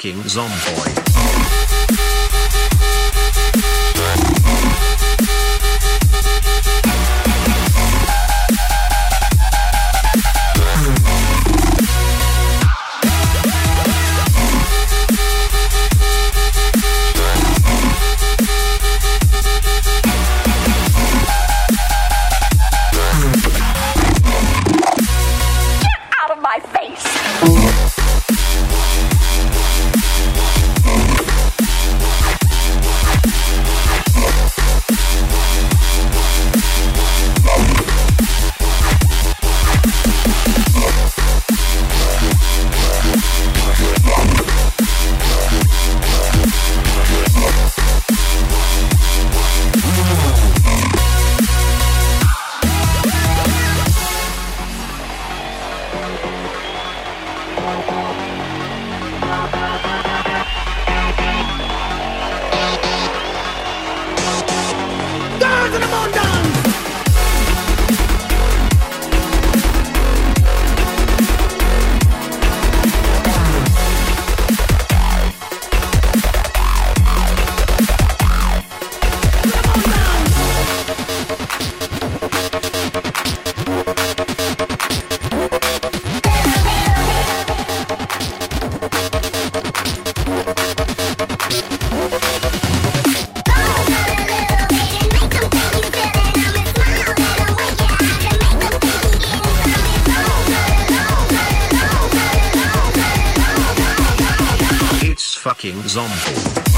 fucking zomboid. Fucking zombie.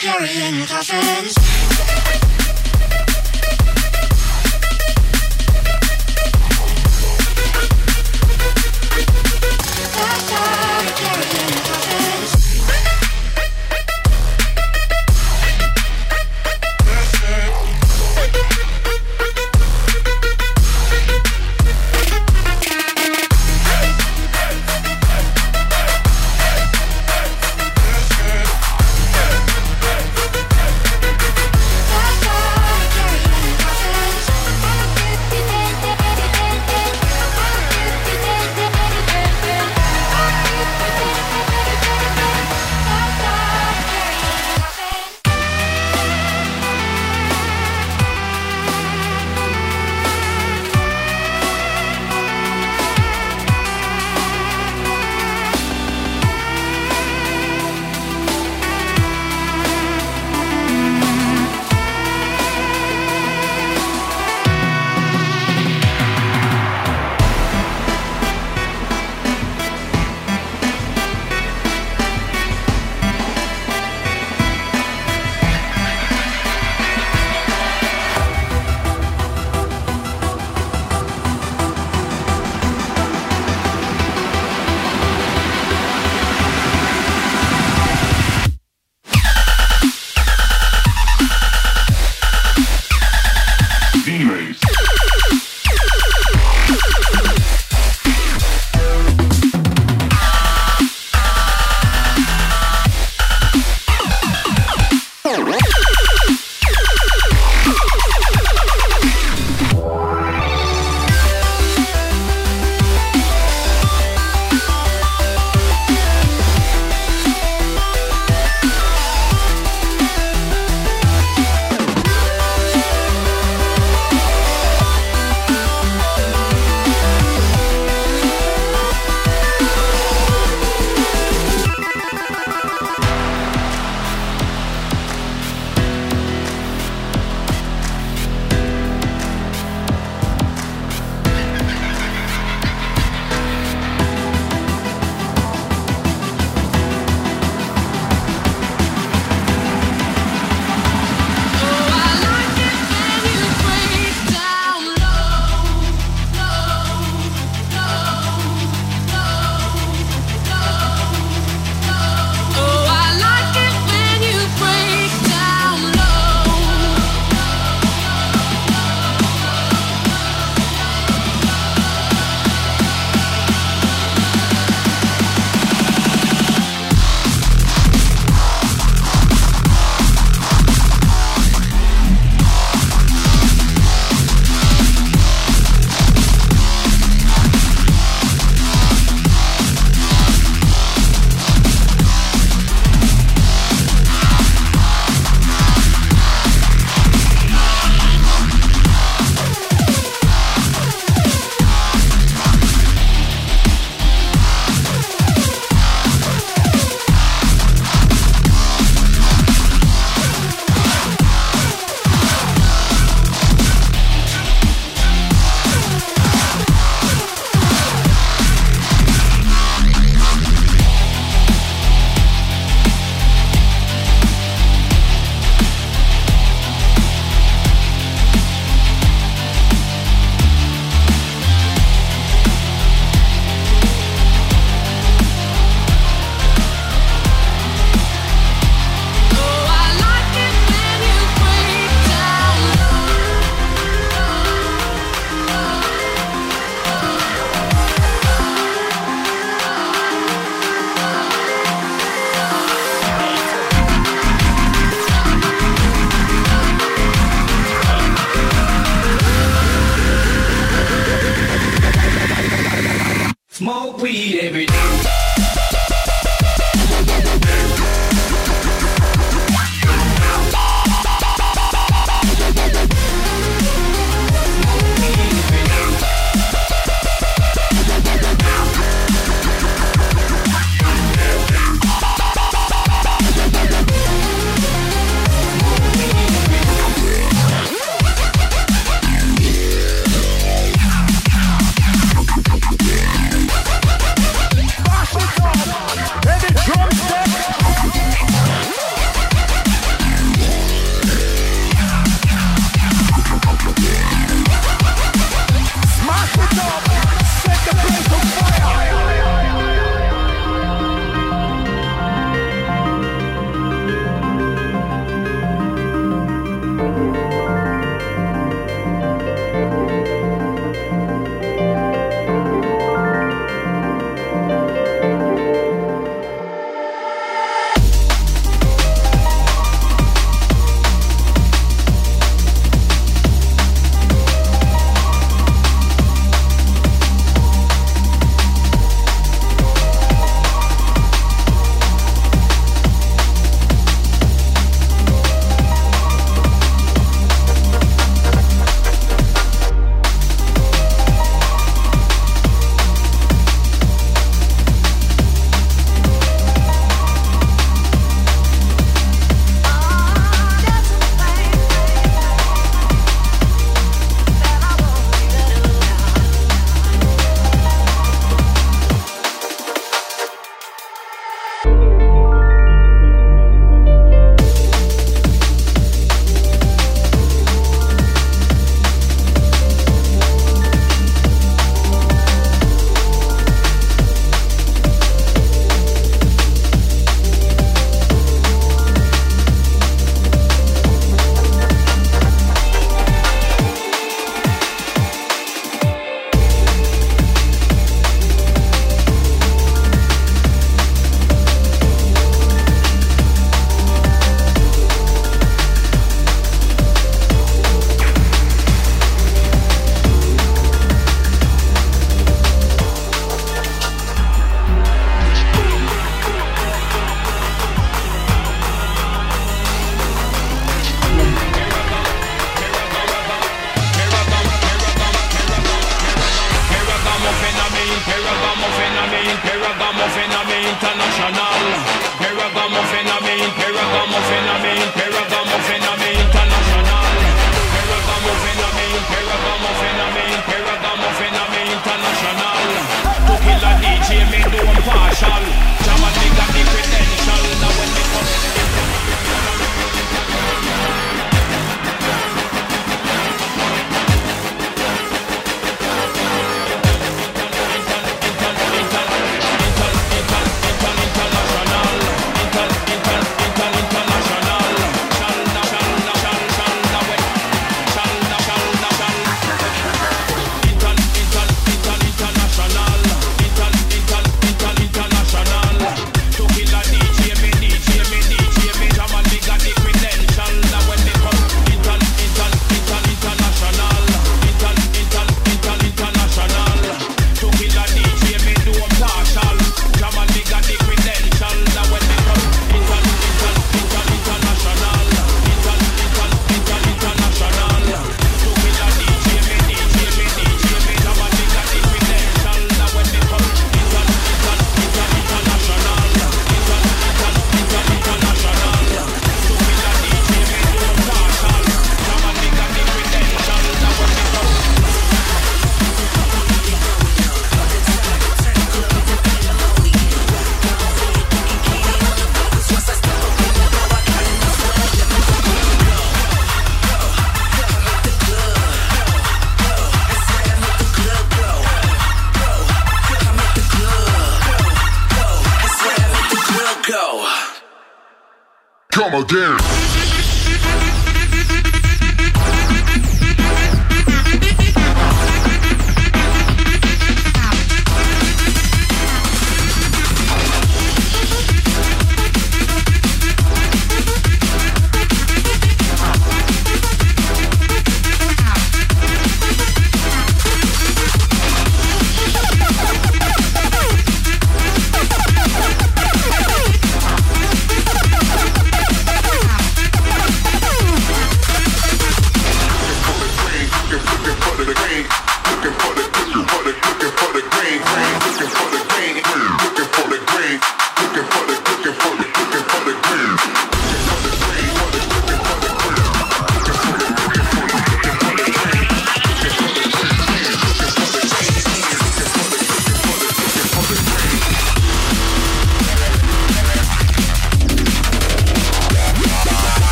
carrying coffins.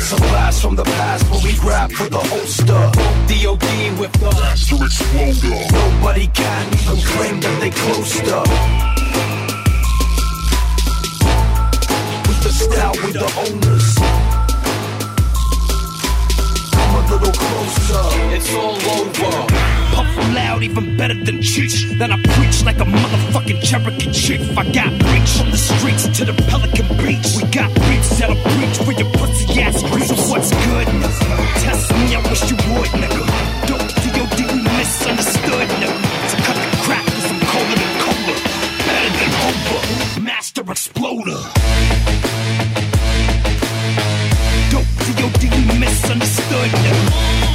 Some blast from the past when we grab for the holster. DOD with the to exploder. Nobody can even claim that they closed up. With the style, we the owners. little closer. It's all over. Puff loud, even better than Cheech. Then I preach like a motherfucking Cherokee chief. I got preach from the streets to the Pelican Beach. We got preach that'll preach for your pussy ass creeps. So what's good? Test me, I wish you would, nigga. Dope to your misunderstood, nigga. So cut the crap, with some cola colder cola. Better than over. Master Exploder. misunderstood.